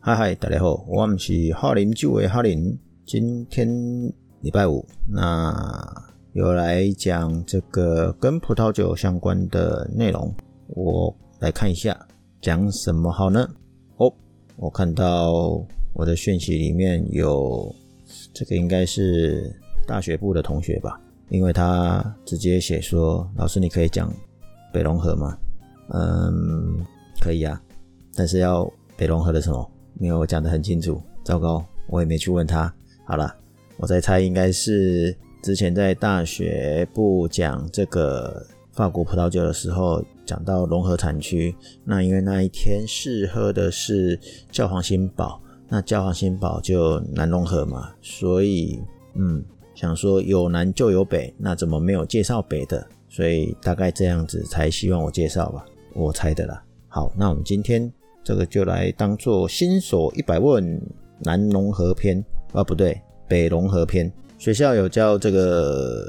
嗨嗨，大家好，我们是哈林酒的哈林。今天礼拜五，那又来讲这个跟葡萄酒相关的内容。我来看一下讲什么好呢？哦，我看到我的讯息里面有这个，应该是大学部的同学吧，因为他直接写说：“老师，你可以讲北龙河吗？”嗯，可以啊，但是要北龙河的什么？因为我讲的很清楚，糟糕，我也没去问他。好了，我在猜，应该是之前在大学部讲这个法国葡萄酒的时候，讲到融合产区。那因为那一天试喝的是教皇新堡，那教皇新堡就南融合嘛，所以嗯，想说有南就有北，那怎么没有介绍北的？所以大概这样子才希望我介绍吧，我猜的啦。好，那我们今天。这个就来当做新手一百问南融合篇啊，不对，北融合篇。学校有教这个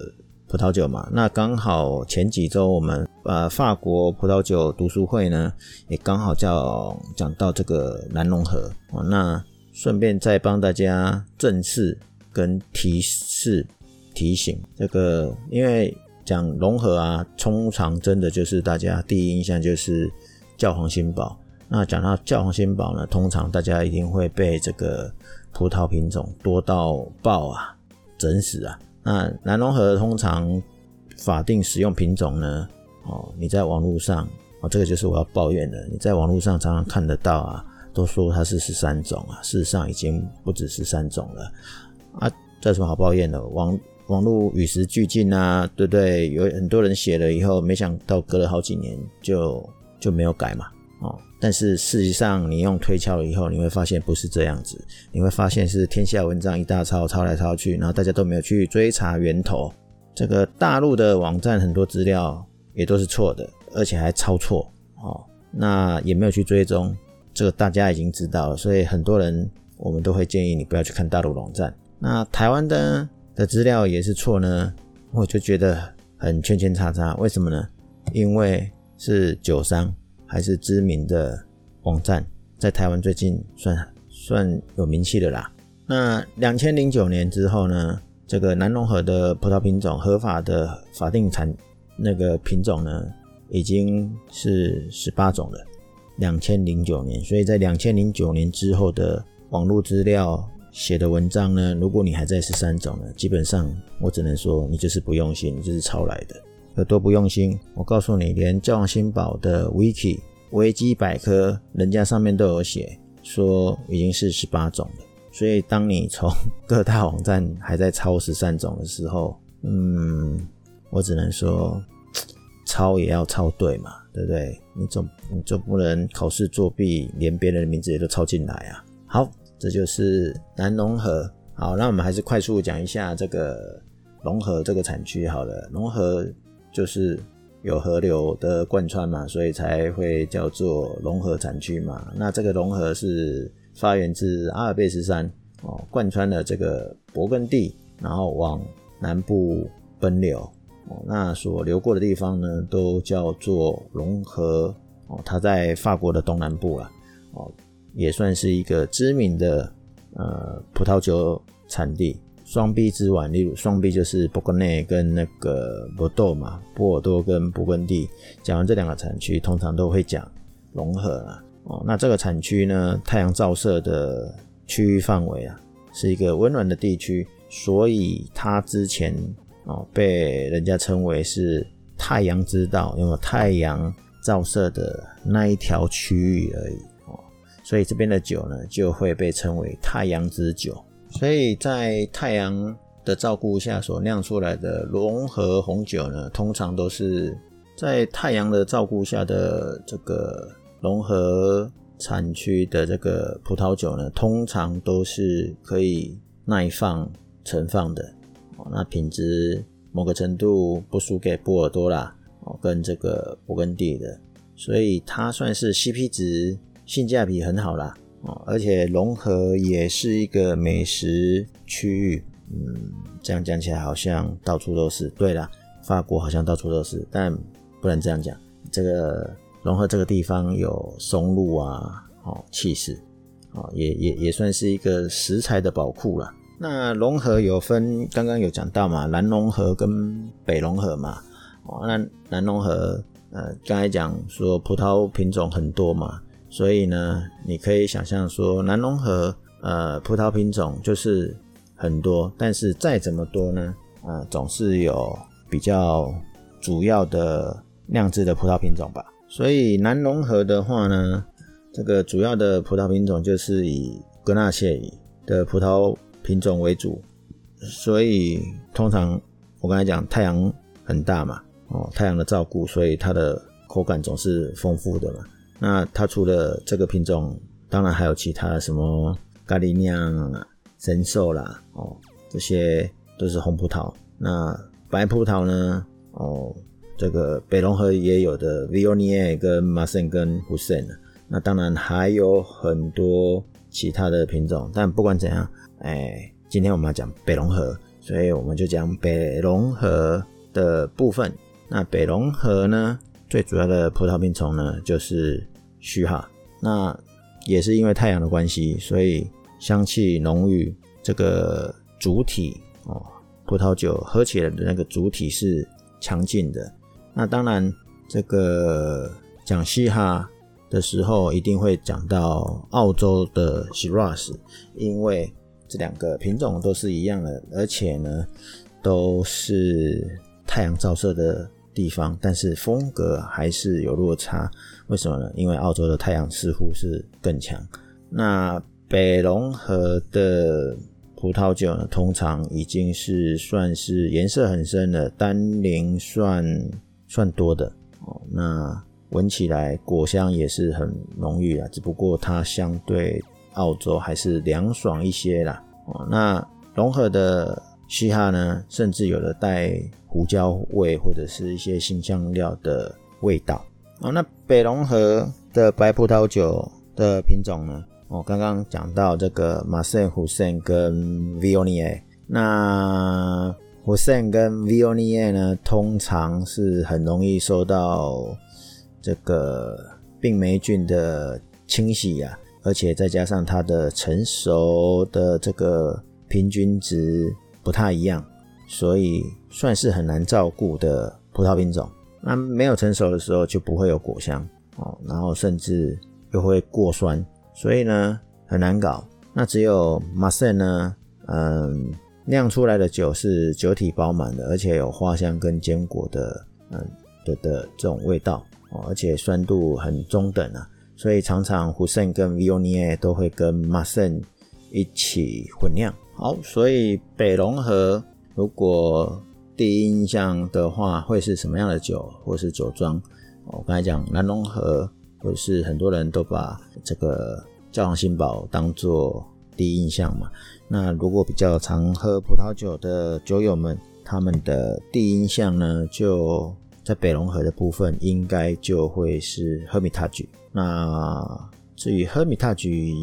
葡萄酒嘛？那刚好前几周我们呃法国葡萄酒读书会呢，也刚好叫讲到这个南融合哦。那顺便再帮大家正式跟提示提醒这个，因为讲融合啊，通常真的就是大家第一印象就是教皇新堡。那讲到教皇新堡呢，通常大家一定会被这个葡萄品种多到爆啊，整死啊。那南龙河通常法定使用品种呢，哦，你在网络上哦，这个就是我要抱怨的，你在网络上常常看得到啊，都说它是十三种啊，事实上已经不止十三种了啊，这有什么好抱怨的？网网络与时俱进啊，对不对？有很多人写了以后，没想到隔了好几年就就没有改嘛。哦，但是事实上，你用推敲了以后，你会发现不是这样子。你会发现是天下文章一大抄，抄来抄去，然后大家都没有去追查源头。这个大陆的网站很多资料也都是错的，而且还抄错。哦，那也没有去追踪，这个大家已经知道了。所以很多人我们都会建议你不要去看大陆网站。那台湾的的资料也是错呢，我就觉得很圈圈叉叉。为什么呢？因为是酒商。还是知名的网站，在台湾最近算算有名气的啦。那两千零九年之后呢，这个南龙河的葡萄品种合法的法定产那个品种呢，已经是十八种了。两千零九年，所以在两千零九年之后的网络资料写的文章呢，如果你还在十三种呢，基本上我只能说你就是不用心，你就是抄来的。有多不用心？我告诉你，连教皇新堡的 Wiki 维基百科，人家上面都有写，说已经是十八种了。所以，当你从 各大网站还在抄十三种的时候，嗯，我只能说，抄也要抄对嘛，对不对？你总你总不能考试作弊，连别人的名字也都抄进来啊。好，这就是南融合。好，那我们还是快速讲一下这个融合这个产区好了，融合。就是有河流的贯穿嘛，所以才会叫做融合产区嘛。那这个融合是发源自阿尔卑斯山哦，贯穿了这个勃艮第，然后往南部奔流哦。那所流过的地方呢，都叫做融合哦。它在法国的东南部了哦，也算是一个知名的呃葡萄酒产地。双臂之碗，例如双臂就是勃艮内跟那个波多嘛，波尔多跟勃艮第。讲完这两个产区，通常都会讲融合了哦。那这个产区呢，太阳照射的区域范围啊，是一个温暖的地区，所以它之前哦被人家称为是太阳之道，因为太阳照射的那一条区域而已哦。所以这边的酒呢，就会被称为太阳之酒。所以在太阳的照顾下所酿出来的融合红酒呢，通常都是在太阳的照顾下的这个融合产区的这个葡萄酒呢，通常都是可以耐放存放的哦。那品质某个程度不输给波尔多啦哦，跟这个勃艮第的，所以它算是 CP 值性价比很好啦。哦，而且融合也是一个美食区域，嗯，这样讲起来好像到处都是。对了，法国好像到处都是，但不能这样讲。这个融合这个地方有松露啊，哦，气势，啊，也也也算是一个食材的宝库了。那龙河有分，刚刚有讲到嘛，南龙河跟北龙河嘛。哦，那南龙河，呃，刚才讲说葡萄品种很多嘛，所以呢，你可以想象说南龙河，呃，葡萄品种就是很多，但是再怎么多呢，呃，总是有比较主要的酿制的葡萄品种吧。所以南龙河的话呢，这个主要的葡萄品种就是以格纳谢的葡萄。品种为主，所以通常我刚才讲太阳很大嘛，哦，太阳的照顾，所以它的口感总是丰富的嘛。那它除了这个品种，当然还有其他什么咖喱酿啊、神兽啦，哦，这些都是红葡萄。那白葡萄呢？哦，这个北龙河也有的 Viognier 跟 m a s e n 跟 h u s e n。那当然还有很多其他的品种，但不管怎样。哎，今天我们要讲北龙河，所以我们就讲北龙河的部分。那北龙河呢，最主要的葡萄品种呢就是虚哈。那也是因为太阳的关系，所以香气浓郁。这个主体哦，葡萄酒喝起来的那个主体是强劲的。那当然，这个讲西哈的时候，一定会讲到澳洲的 Shiraz，因为。这两个品种都是一样的，而且呢，都是太阳照射的地方，但是风格还是有落差。为什么呢？因为澳洲的太阳似乎是更强。那北龙河的葡萄酒呢，通常已经是算是颜色很深的，单宁算算多的哦。那闻起来果香也是很浓郁啊，只不过它相对。澳洲还是凉爽一些啦。哦，那融合的嘻哈呢，甚至有的带胡椒味或者是一些新香料的味道。哦，那北龙河的白葡萄酒的品种呢？我，刚刚讲到这个马塞胡森跟 Vionier，那胡森跟 Vionier 呢，通常是很容易受到这个病霉菌的侵袭呀。而且再加上它的成熟的这个平均值不太一样，所以算是很难照顾的葡萄品种。那没有成熟的时候就不会有果香哦，然后甚至又会过酸，所以呢很难搞。那只有马赛呢，嗯，酿出来的酒是酒体饱满的，而且有花香跟坚果的，嗯的的这种味道哦，而且酸度很中等啊。所以常常胡森跟 Vionier 都会跟马森一起混酿。好，所以北龙河如果第一印象的话，会是什么样的酒或是酒庄？我刚才讲南龙河，或是很多人都把这个教皇新堡当做第一印象嘛。那如果比较常喝葡萄酒的酒友们，他们的第一印象呢，就在北龙河的部分，应该就会是 Hermitage。那至于 Hermitage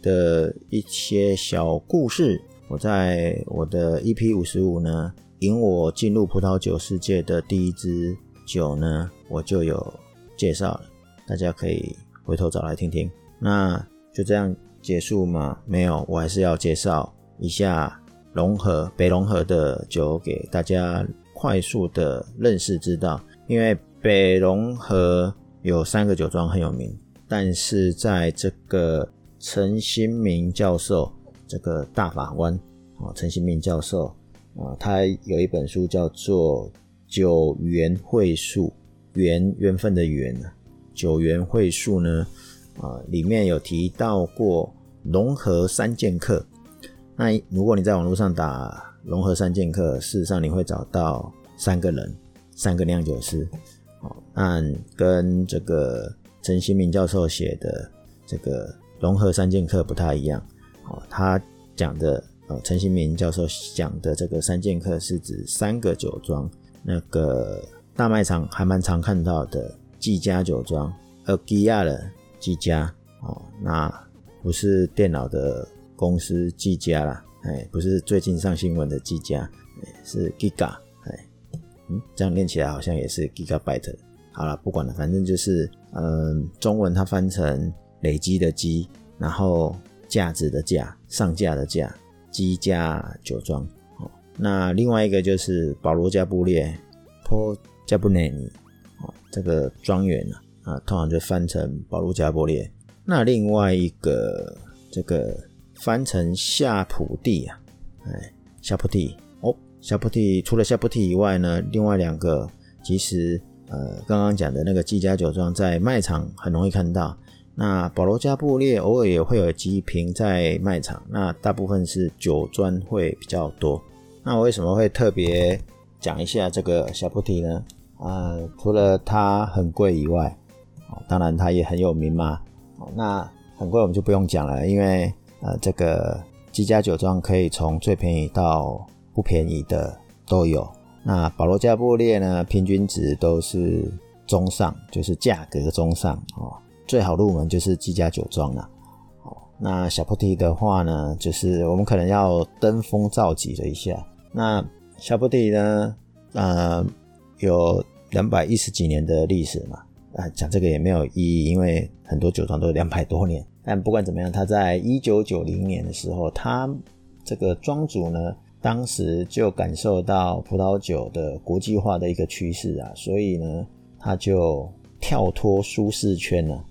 的一些小故事，我在我的 EP 五十五呢，引我进入葡萄酒世界的第一支酒呢，我就有介绍了，大家可以回头找来听听。那就这样结束吗？没有，我还是要介绍一下龙河北龙河的酒给大家快速的认识知道，因为北龙河。有三个酒庄很有名，但是在这个陈新明教授这个大法官啊，陈新明教授啊，他有一本书叫做《九元会术》，缘缘分的缘啊，九元会术呢啊，里面有提到过融合三剑客。那如果你在网络上打融合三剑客，事实上你会找到三个人，三个酿酒师。按跟这个陈新明教授写的这个融合三剑客不太一样，哦，他讲的呃，陈新明教授讲的这个三剑客是指三个酒庄，那个大卖场还蛮常看到的季家酒庄，呃，基亚的季家，哦，那不是电脑的公司季家啦，哎，不是最近上新闻的季家，是 Giga，哎，嗯，这样念起来好像也是 Gigabyte。好了，不管了，反正就是，嗯，中文它翻成累积的积，然后架子的架，上架的架，基家酒庄。哦，那另外一个就是保罗加布列 （Paul j a b u n e n 哦，这个庄园呢，啊，通常就翻成保罗加布列。那另外一个这个翻成夏普蒂啊，哎，夏普蒂哦，夏普蒂除了夏普蒂以外呢，另外两个其实呃，刚刚讲的那个季家酒庄在卖场很容易看到。那保罗加布列偶尔也会有几瓶在卖场，那大部分是酒庄会比较多。那我为什么会特别讲一下这个小菩提呢？啊，除了它很贵以外，哦，当然它也很有名嘛。那很贵我们就不用讲了，因为呃，这个基家酒庄可以从最便宜到不便宜的都有。那保罗加布列呢，平均值都是中上，就是价格中上哦。最好入门就是几家酒庄了。哦，那小菩提的话呢，就是我们可能要登峰造极了一下。那小菩提呢，呃，有两百一十几年的历史嘛。啊，讲这个也没有意义，因为很多酒庄都两百多年。但不管怎么样，他在一九九零年的时候，他这个庄主呢，当时就感受到葡萄酒的国际化的一个趋势啊，所以呢，他就跳脱舒适圈了，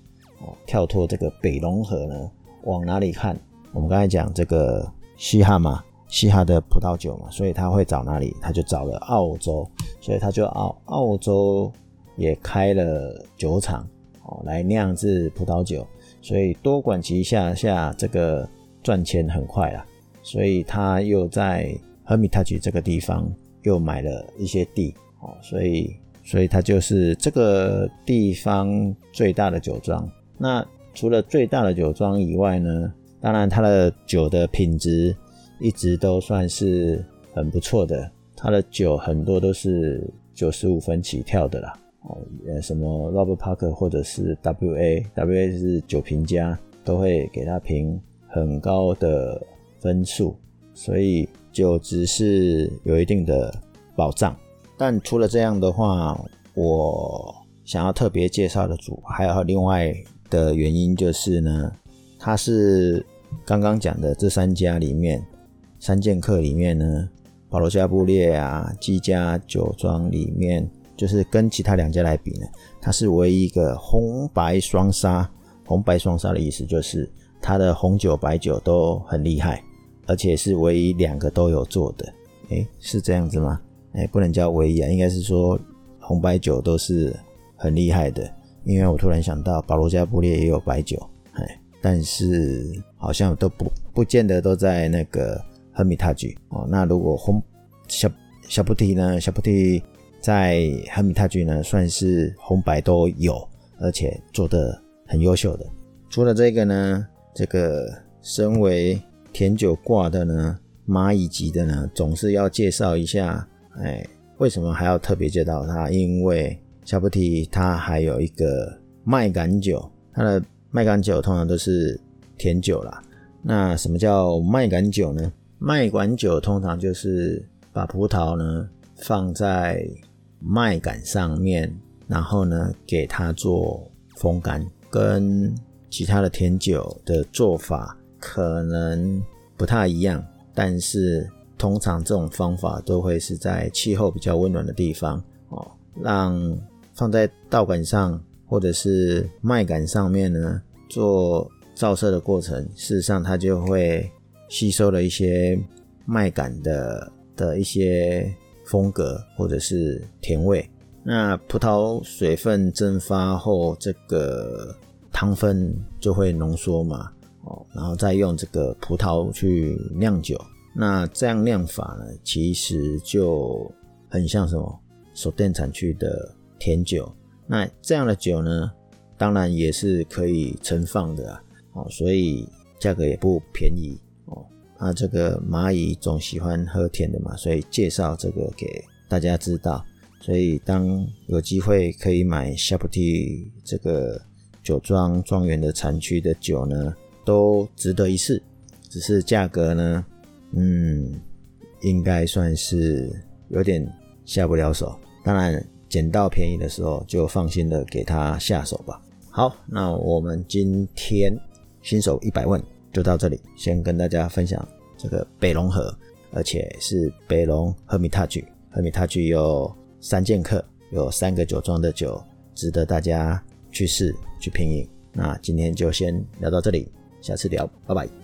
哦，跳脱这个北龙河呢，往哪里看？我们刚才讲这个西哈嘛，西哈的葡萄酒嘛，所以他会找哪里？他就找了澳洲，所以他就澳澳洲。也开了酒厂哦，来酿制葡萄酒，所以多管齐下下，这个赚钱很快啊。所以他又在 Hermitage 这个地方又买了一些地哦，所以所以他就是这个地方最大的酒庄。那除了最大的酒庄以外呢，当然它的酒的品质一直都算是很不错的，它的酒很多都是九十五分起跳的啦。哦，呃，什么 Robert Parker 或者是 WA，WA 是酒评家，都会给他评很高的分数，所以酒质是有一定的保障。但除了这样的话，我想要特别介绍的组，还有另外的原因就是呢，它是刚刚讲的这三家里面，三剑客里面呢，保罗加布列啊，基家酒庄里面。就是跟其他两家来比呢，它是唯一一个红白双杀。红白双杀的意思就是它的红酒、白酒都很厉害，而且是唯一两个都有做的。诶，是这样子吗？诶，不能叫唯一啊，应该是说红白酒都是很厉害的。因为我突然想到，保罗加布列也有白酒，哎，但是好像都不不见得都在那个赫米塔居哦。那如果红小小菩提呢？小菩提。在哈米塔居呢，算是红白都有，而且做的很优秀的。除了这个呢，这个身为甜酒挂的呢，蚂蚁级的呢，总是要介绍一下。哎，为什么还要特别介绍它？因为小菩提它还有一个麦秆酒，它的麦秆酒通常都是甜酒啦。那什么叫麦秆酒呢？麦秆酒通常就是把葡萄呢放在麦秆上面，然后呢，给它做风干，跟其他的甜酒的做法可能不太一样，但是通常这种方法都会是在气候比较温暖的地方哦，让放在稻杆上或者是麦秆上面呢做照射的过程，事实上它就会吸收了一些麦秆的的一些。风格或者是甜味，那葡萄水分蒸发后，这个汤分就会浓缩嘛，哦，然后再用这个葡萄去酿酒，那这样酿法呢，其实就很像什么手电产区的甜酒。那这样的酒呢，当然也是可以存放的啊，哦，所以价格也不便宜哦。啊，这个蚂蚁总喜欢喝甜的嘛，所以介绍这个给大家知道。所以当有机会可以买夏普蒂这个酒庄庄园的产区的酒呢，都值得一试。只是价格呢，嗯，应该算是有点下不了手。当然，捡到便宜的时候就放心的给他下手吧。好，那我们今天新手一百问。就到这里，先跟大家分享这个北龙河，而且是北龙赫米塔剧。赫米塔剧有三剑客，有三个酒庄的酒，值得大家去试去品饮。那今天就先聊到这里，下次聊，拜拜。